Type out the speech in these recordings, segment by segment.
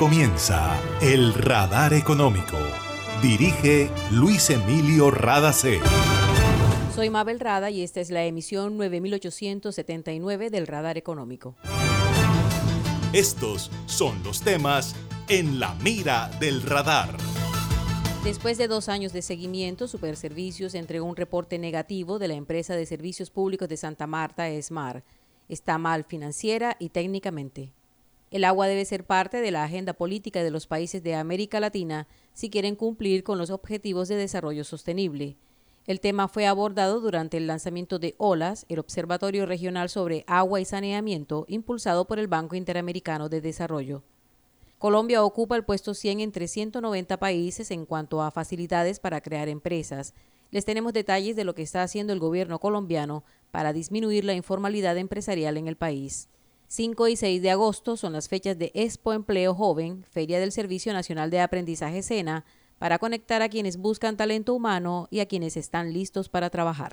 comienza El Radar Económico. Dirige Luis Emilio Radacé. Soy Mabel Rada y esta es la emisión 9879 del Radar Económico. Estos son los temas en la mira del radar. Después de dos años de seguimiento, Superservicios entregó un reporte negativo de la empresa de servicios públicos de Santa Marta, ESMAR. Está mal financiera y técnicamente. El agua debe ser parte de la agenda política de los países de América Latina si quieren cumplir con los objetivos de desarrollo sostenible. El tema fue abordado durante el lanzamiento de OLAS, el Observatorio Regional sobre Agua y Saneamiento, impulsado por el Banco Interamericano de Desarrollo. Colombia ocupa el puesto 100 entre 190 países en cuanto a facilidades para crear empresas. Les tenemos detalles de lo que está haciendo el gobierno colombiano para disminuir la informalidad empresarial en el país. 5 y 6 de agosto son las fechas de Expo Empleo Joven, Feria del Servicio Nacional de Aprendizaje SENA, para conectar a quienes buscan talento humano y a quienes están listos para trabajar.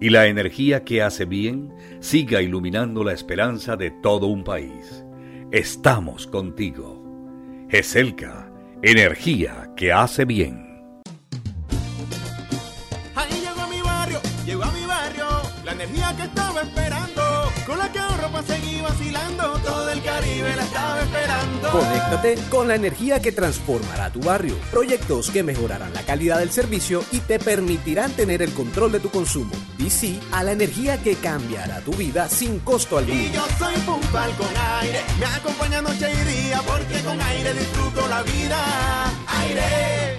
y la energía que hace bien siga iluminando la esperanza de todo un país. Estamos contigo. GESELCA, energía que hace bien. Seguir vacilando, todo el Caribe la estaba esperando. Conéctate con la energía que transformará tu barrio. Proyectos que mejorarán la calidad del servicio y te permitirán tener el control de tu consumo. Y sí a la energía que cambiará tu vida sin costo alguno. Y yo soy puntual con aire, me acompaña noche y día, porque con aire disfruto la vida. Aire.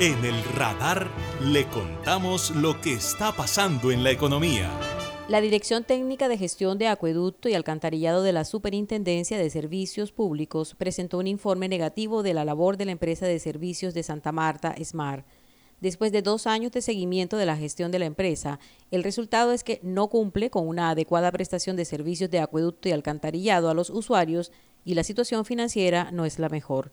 En el radar le contamos lo que está pasando en la economía. La Dirección Técnica de Gestión de Acueducto y Alcantarillado de la Superintendencia de Servicios Públicos presentó un informe negativo de la labor de la empresa de servicios de Santa Marta, SMART. Después de dos años de seguimiento de la gestión de la empresa, el resultado es que no cumple con una adecuada prestación de servicios de acueducto y alcantarillado a los usuarios y la situación financiera no es la mejor.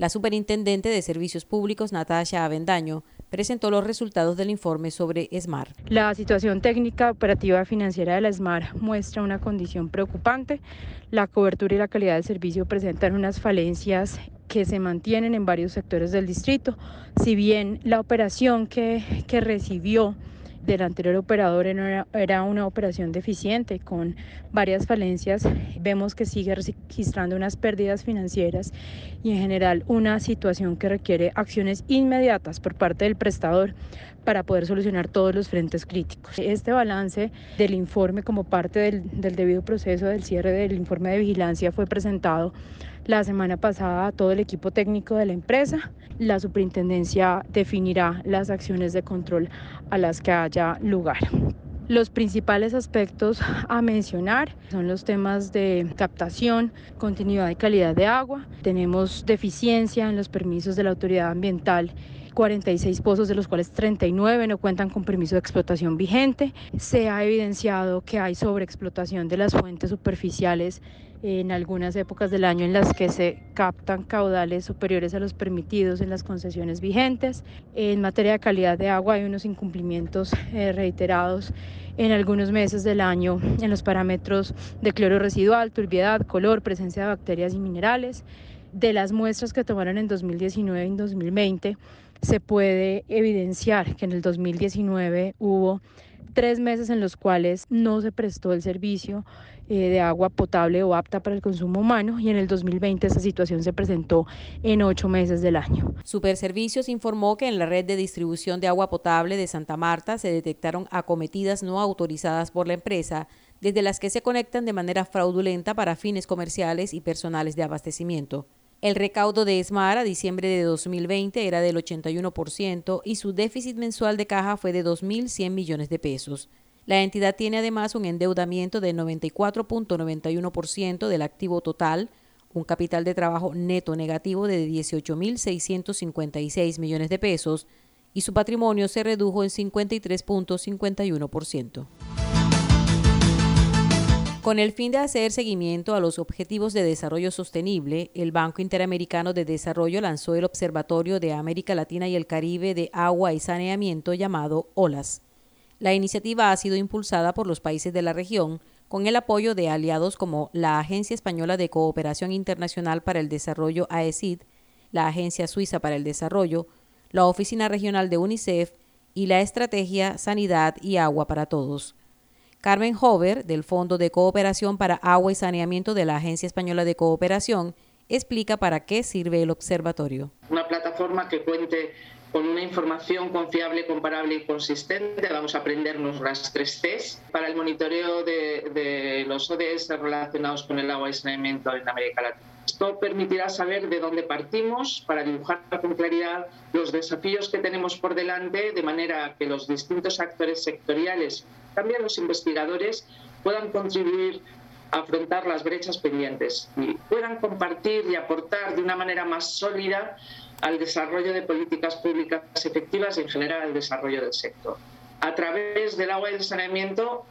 La superintendente de Servicios Públicos, Natasha Avendaño, presentó los resultados del informe sobre SMAR. La situación técnica operativa financiera de la SMAR muestra una condición preocupante. La cobertura y la calidad del servicio presentan unas falencias que se mantienen en varios sectores del distrito. Si bien la operación que, que recibió del anterior operador era una operación deficiente con varias falencias. Vemos que sigue registrando unas pérdidas financieras y en general una situación que requiere acciones inmediatas por parte del prestador para poder solucionar todos los frentes críticos. Este balance del informe como parte del, del debido proceso del cierre del informe de vigilancia fue presentado la semana pasada todo el equipo técnico de la empresa. La superintendencia definirá las acciones de control a las que haya lugar. Los principales aspectos a mencionar son los temas de captación, continuidad y calidad de agua. Tenemos deficiencia en los permisos de la autoridad ambiental 46 pozos, de los cuales 39 no cuentan con permiso de explotación vigente. Se ha evidenciado que hay sobreexplotación de las fuentes superficiales en algunas épocas del año en las que se captan caudales superiores a los permitidos en las concesiones vigentes. En materia de calidad de agua hay unos incumplimientos eh, reiterados en algunos meses del año en los parámetros de cloro residual, turbiedad, color, presencia de bacterias y minerales. De las muestras que tomaron en 2019 y en 2020, se puede evidenciar que en el 2019 hubo tres meses en los cuales no se prestó el servicio eh, de agua potable o apta para el consumo humano y en el 2020 esa situación se presentó en ocho meses del año. Superservicios informó que en la red de distribución de agua potable de Santa Marta se detectaron acometidas no autorizadas por la empresa, desde las que se conectan de manera fraudulenta para fines comerciales y personales de abastecimiento. El recaudo de ESMAR a diciembre de 2020 era del 81% y su déficit mensual de caja fue de 2.100 millones de pesos. La entidad tiene además un endeudamiento de 94.91% del activo total, un capital de trabajo neto negativo de 18.656 millones de pesos y su patrimonio se redujo en 53.51%. Con el fin de hacer seguimiento a los Objetivos de Desarrollo Sostenible, el Banco Interamericano de Desarrollo lanzó el Observatorio de América Latina y el Caribe de Agua y Saneamiento llamado OLAS. La iniciativa ha sido impulsada por los países de la región con el apoyo de aliados como la Agencia Española de Cooperación Internacional para el Desarrollo AECID, la Agencia Suiza para el Desarrollo, la Oficina Regional de UNICEF y la Estrategia Sanidad y Agua para Todos. Carmen Hover, del Fondo de Cooperación para Agua y Saneamiento de la Agencia Española de Cooperación, explica para qué sirve el observatorio. Una plataforma que cuente con una información confiable, comparable y consistente. Vamos a aprendernos las tres Cs para el monitoreo de, de los ODS relacionados con el agua y saneamiento en América Latina. Esto permitirá saber de dónde partimos para dibujar con claridad los desafíos que tenemos por delante, de manera que los distintos actores sectoriales, también los investigadores, puedan contribuir a afrontar las brechas pendientes y puedan compartir y aportar de una manera más sólida al desarrollo de políticas públicas efectivas y en general al desarrollo del sector. A través del agua y el saneamiento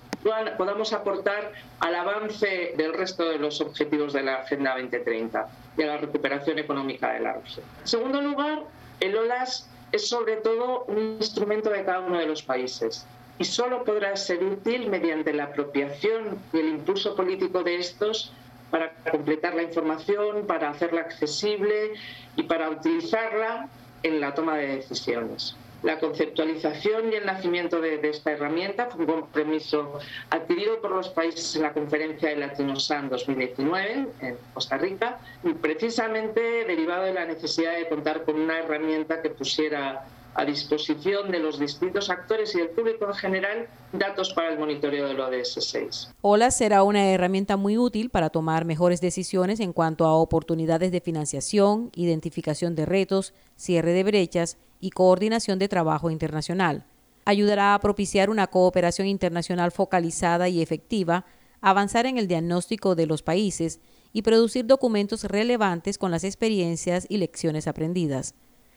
podamos aportar al avance del resto de los objetivos de la Agenda 2030 y a la recuperación económica de la región. En segundo lugar, el OLAS es sobre todo un instrumento de cada uno de los países y solo podrá ser útil mediante la apropiación y el impulso político de estos para completar la información, para hacerla accesible y para utilizarla en la toma de decisiones. La conceptualización y el nacimiento de, esta herramienta fue un compromiso adquirido por los países en la conferencia de Latinosan 2019 en Costa Rica, y precisamente derivado de la necesidad de contar con una herramienta que pusiera a disposición de los distintos actores y del público en general datos para el monitoreo del ODS 6. OLA será una herramienta muy útil para tomar mejores decisiones en cuanto a oportunidades de financiación, identificación de retos, cierre de brechas y coordinación de trabajo internacional. Ayudará a propiciar una cooperación internacional focalizada y efectiva, avanzar en el diagnóstico de los países y producir documentos relevantes con las experiencias y lecciones aprendidas.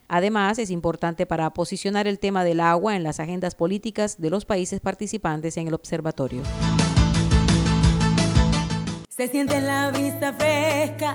Además, es importante para posicionar el tema del agua en las agendas políticas de los países participantes en el observatorio. Se siente la vista fresca,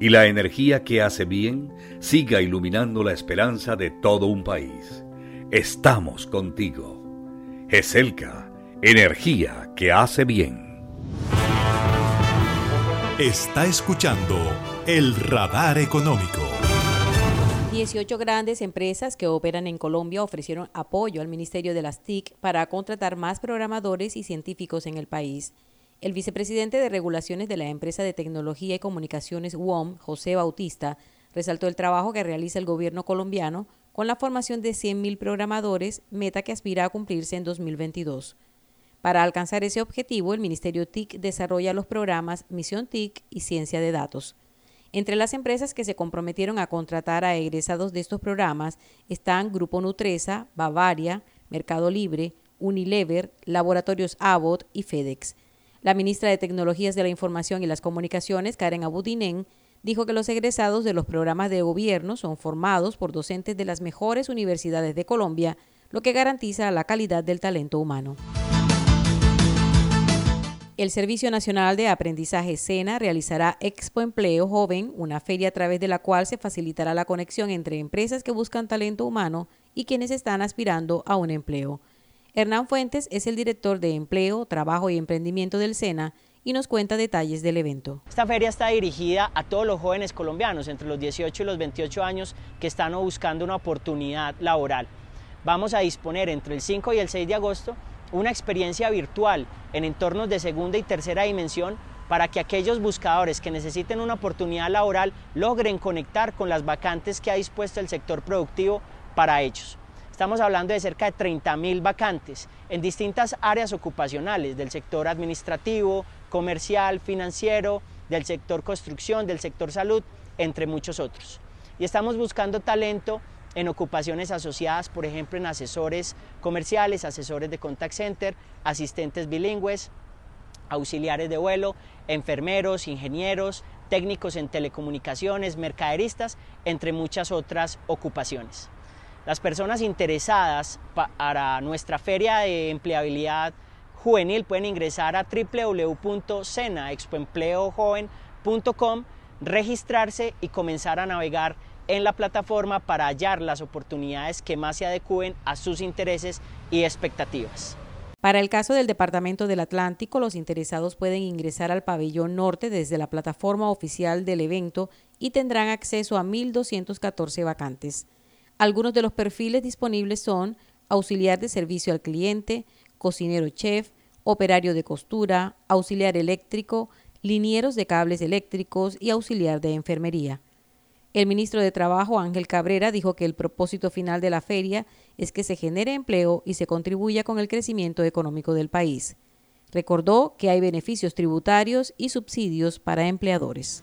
y la energía que hace bien siga iluminando la esperanza de todo un país. Estamos contigo. GESELCA, energía que hace bien. Está escuchando el radar económico. 18 grandes empresas que operan en Colombia ofrecieron apoyo al Ministerio de las TIC para contratar más programadores y científicos en el país. El vicepresidente de regulaciones de la empresa de tecnología y comunicaciones WOM, José Bautista, resaltó el trabajo que realiza el gobierno colombiano con la formación de 100.000 programadores, meta que aspira a cumplirse en 2022. Para alcanzar ese objetivo, el Ministerio TIC desarrolla los programas Misión TIC y Ciencia de Datos. Entre las empresas que se comprometieron a contratar a egresados de estos programas están Grupo Nutresa, Bavaria, Mercado Libre, Unilever, Laboratorios Abbott y FedEx. La ministra de Tecnologías de la Información y las Comunicaciones, Karen Abudinen, dijo que los egresados de los programas de gobierno son formados por docentes de las mejores universidades de Colombia, lo que garantiza la calidad del talento humano. El Servicio Nacional de Aprendizaje SENA realizará Expo Empleo Joven, una feria a través de la cual se facilitará la conexión entre empresas que buscan talento humano y quienes están aspirando a un empleo. Hernán Fuentes es el director de Empleo, Trabajo y Emprendimiento del SENA y nos cuenta detalles del evento. Esta feria está dirigida a todos los jóvenes colombianos entre los 18 y los 28 años que están buscando una oportunidad laboral. Vamos a disponer entre el 5 y el 6 de agosto una experiencia virtual en entornos de segunda y tercera dimensión para que aquellos buscadores que necesiten una oportunidad laboral logren conectar con las vacantes que ha dispuesto el sector productivo para ellos. Estamos hablando de cerca de 30.000 vacantes en distintas áreas ocupacionales del sector administrativo, comercial, financiero, del sector construcción, del sector salud, entre muchos otros. Y estamos buscando talento en ocupaciones asociadas, por ejemplo, en asesores comerciales, asesores de contact center, asistentes bilingües, auxiliares de vuelo, enfermeros, ingenieros, técnicos en telecomunicaciones, mercaderistas, entre muchas otras ocupaciones. Las personas interesadas para nuestra feria de empleabilidad juvenil pueden ingresar a www.cenaexpoempleojoven.com, registrarse y comenzar a navegar en la plataforma para hallar las oportunidades que más se adecúen a sus intereses y expectativas. Para el caso del Departamento del Atlántico, los interesados pueden ingresar al pabellón norte desde la plataforma oficial del evento y tendrán acceso a 1.214 vacantes. Algunos de los perfiles disponibles son auxiliar de servicio al cliente, cocinero chef, operario de costura, auxiliar eléctrico, linieros de cables eléctricos y auxiliar de enfermería. El ministro de Trabajo, Ángel Cabrera, dijo que el propósito final de la feria es que se genere empleo y se contribuya con el crecimiento económico del país. Recordó que hay beneficios tributarios y subsidios para empleadores.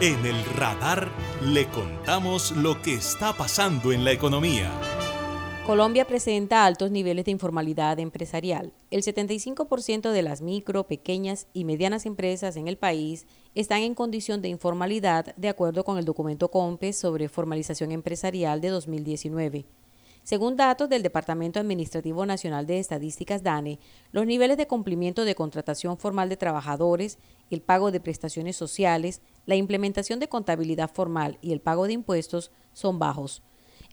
En el radar le contamos lo que está pasando en la economía. Colombia presenta altos niveles de informalidad empresarial. El 75% de las micro, pequeñas y medianas empresas en el país están en condición de informalidad de acuerdo con el documento COMPES sobre formalización empresarial de 2019. Según datos del Departamento Administrativo Nacional de Estadísticas DANE, los niveles de cumplimiento de contratación formal de trabajadores, el pago de prestaciones sociales, la implementación de contabilidad formal y el pago de impuestos son bajos.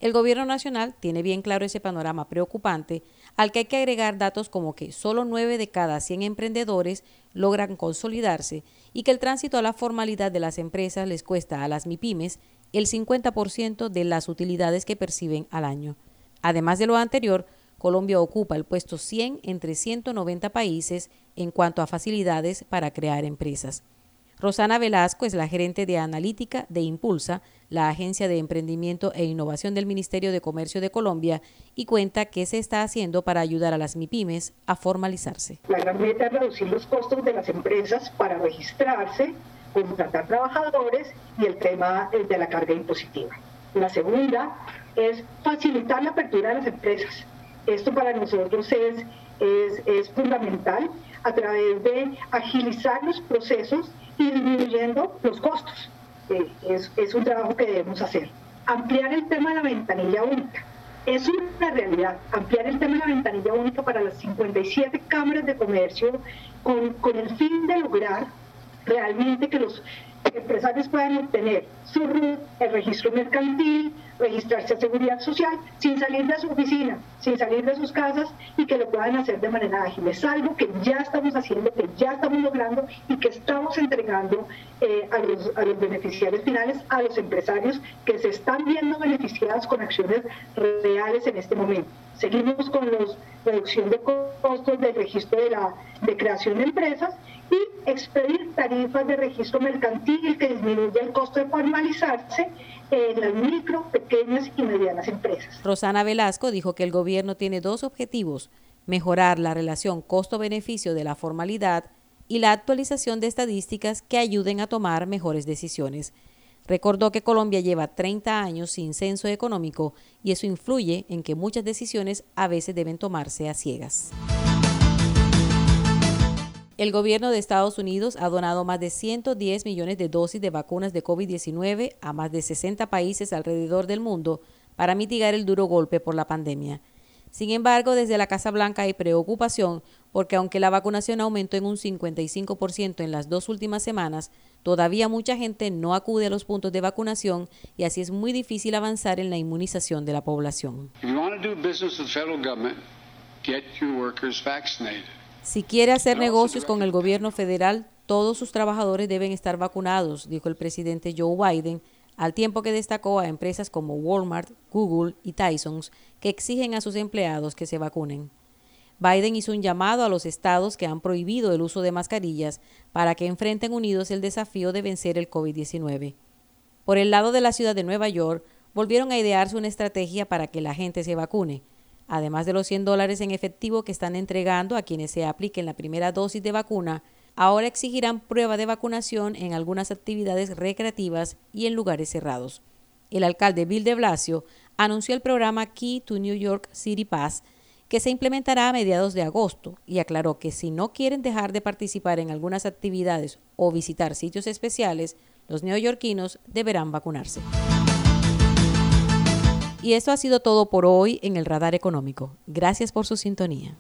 El Gobierno Nacional tiene bien claro ese panorama preocupante, al que hay que agregar datos como que solo 9 de cada 100 emprendedores logran consolidarse y que el tránsito a la formalidad de las empresas les cuesta a las MIPIMES el 50% de las utilidades que perciben al año. Además de lo anterior, Colombia ocupa el puesto 100 entre 190 países en cuanto a facilidades para crear empresas. Rosana Velasco es la gerente de analítica de Impulsa, la Agencia de Emprendimiento e Innovación del Ministerio de Comercio de Colombia, y cuenta qué se está haciendo para ayudar a las MIPIMES a formalizarse. La gran meta es reducir los costos de las empresas para registrarse, contratar trabajadores y el tema de la carga impositiva. La segunda es facilitar la apertura de las empresas. Esto para nosotros es, es, es fundamental a través de agilizar los procesos y disminuyendo los costos. Eh, es, es, un trabajo que debemos hacer. Ampliar el tema de la ventanilla única. Es una realidad, ampliar el tema de la ventanilla única para las 57 cámaras de comercio con, con el fin de lograr realmente que los empresarios puedan obtener su RUT, el registro mercantil, registrarse a seguridad social sin salir de su oficina, sin salir de sus casas y que lo puedan hacer de manera ágil. Es algo que ya estamos haciendo, que ya estamos logrando y que estamos entregando eh, a, los, a los beneficiarios finales, a los empresarios que se están viendo beneficiados con acciones reales en este momento. Seguimos con la reducción de costos del registro de, la, de creación de empresas y expedir tarifas de registro mercantil que disminuya el costo de formalizarse en las micro, pequeñas y medianas empresas. Rosana Velasco dijo que el gobierno tiene dos objetivos, mejorar la relación costo-beneficio de la formalidad y la actualización de estadísticas que ayuden a tomar mejores decisiones. Recordó que Colombia lleva 30 años sin censo económico y eso influye en que muchas decisiones a veces deben tomarse a ciegas. El gobierno de Estados Unidos ha donado más de 110 millones de dosis de vacunas de COVID-19 a más de 60 países alrededor del mundo para mitigar el duro golpe por la pandemia. Sin embargo, desde la Casa Blanca hay preocupación porque aunque la vacunación aumentó en un 55% en las dos últimas semanas, todavía mucha gente no acude a los puntos de vacunación y así es muy difícil avanzar en la inmunización de la población. Si quiere hacer negocios con el gobierno federal, todos sus trabajadores deben estar vacunados, dijo el presidente Joe Biden, al tiempo que destacó a empresas como Walmart, Google y Tyson's que exigen a sus empleados que se vacunen. Biden hizo un llamado a los estados que han prohibido el uso de mascarillas para que enfrenten unidos el desafío de vencer el COVID-19. Por el lado de la ciudad de Nueva York, volvieron a idearse una estrategia para que la gente se vacune. Además de los 100 dólares en efectivo que están entregando a quienes se apliquen la primera dosis de vacuna, ahora exigirán prueba de vacunación en algunas actividades recreativas y en lugares cerrados. El alcalde Bill de Blasio anunció el programa Key to New York City Pass, que se implementará a mediados de agosto, y aclaró que si no quieren dejar de participar en algunas actividades o visitar sitios especiales, los neoyorquinos deberán vacunarse. Y esto ha sido todo por hoy en el Radar Económico. Gracias por su sintonía.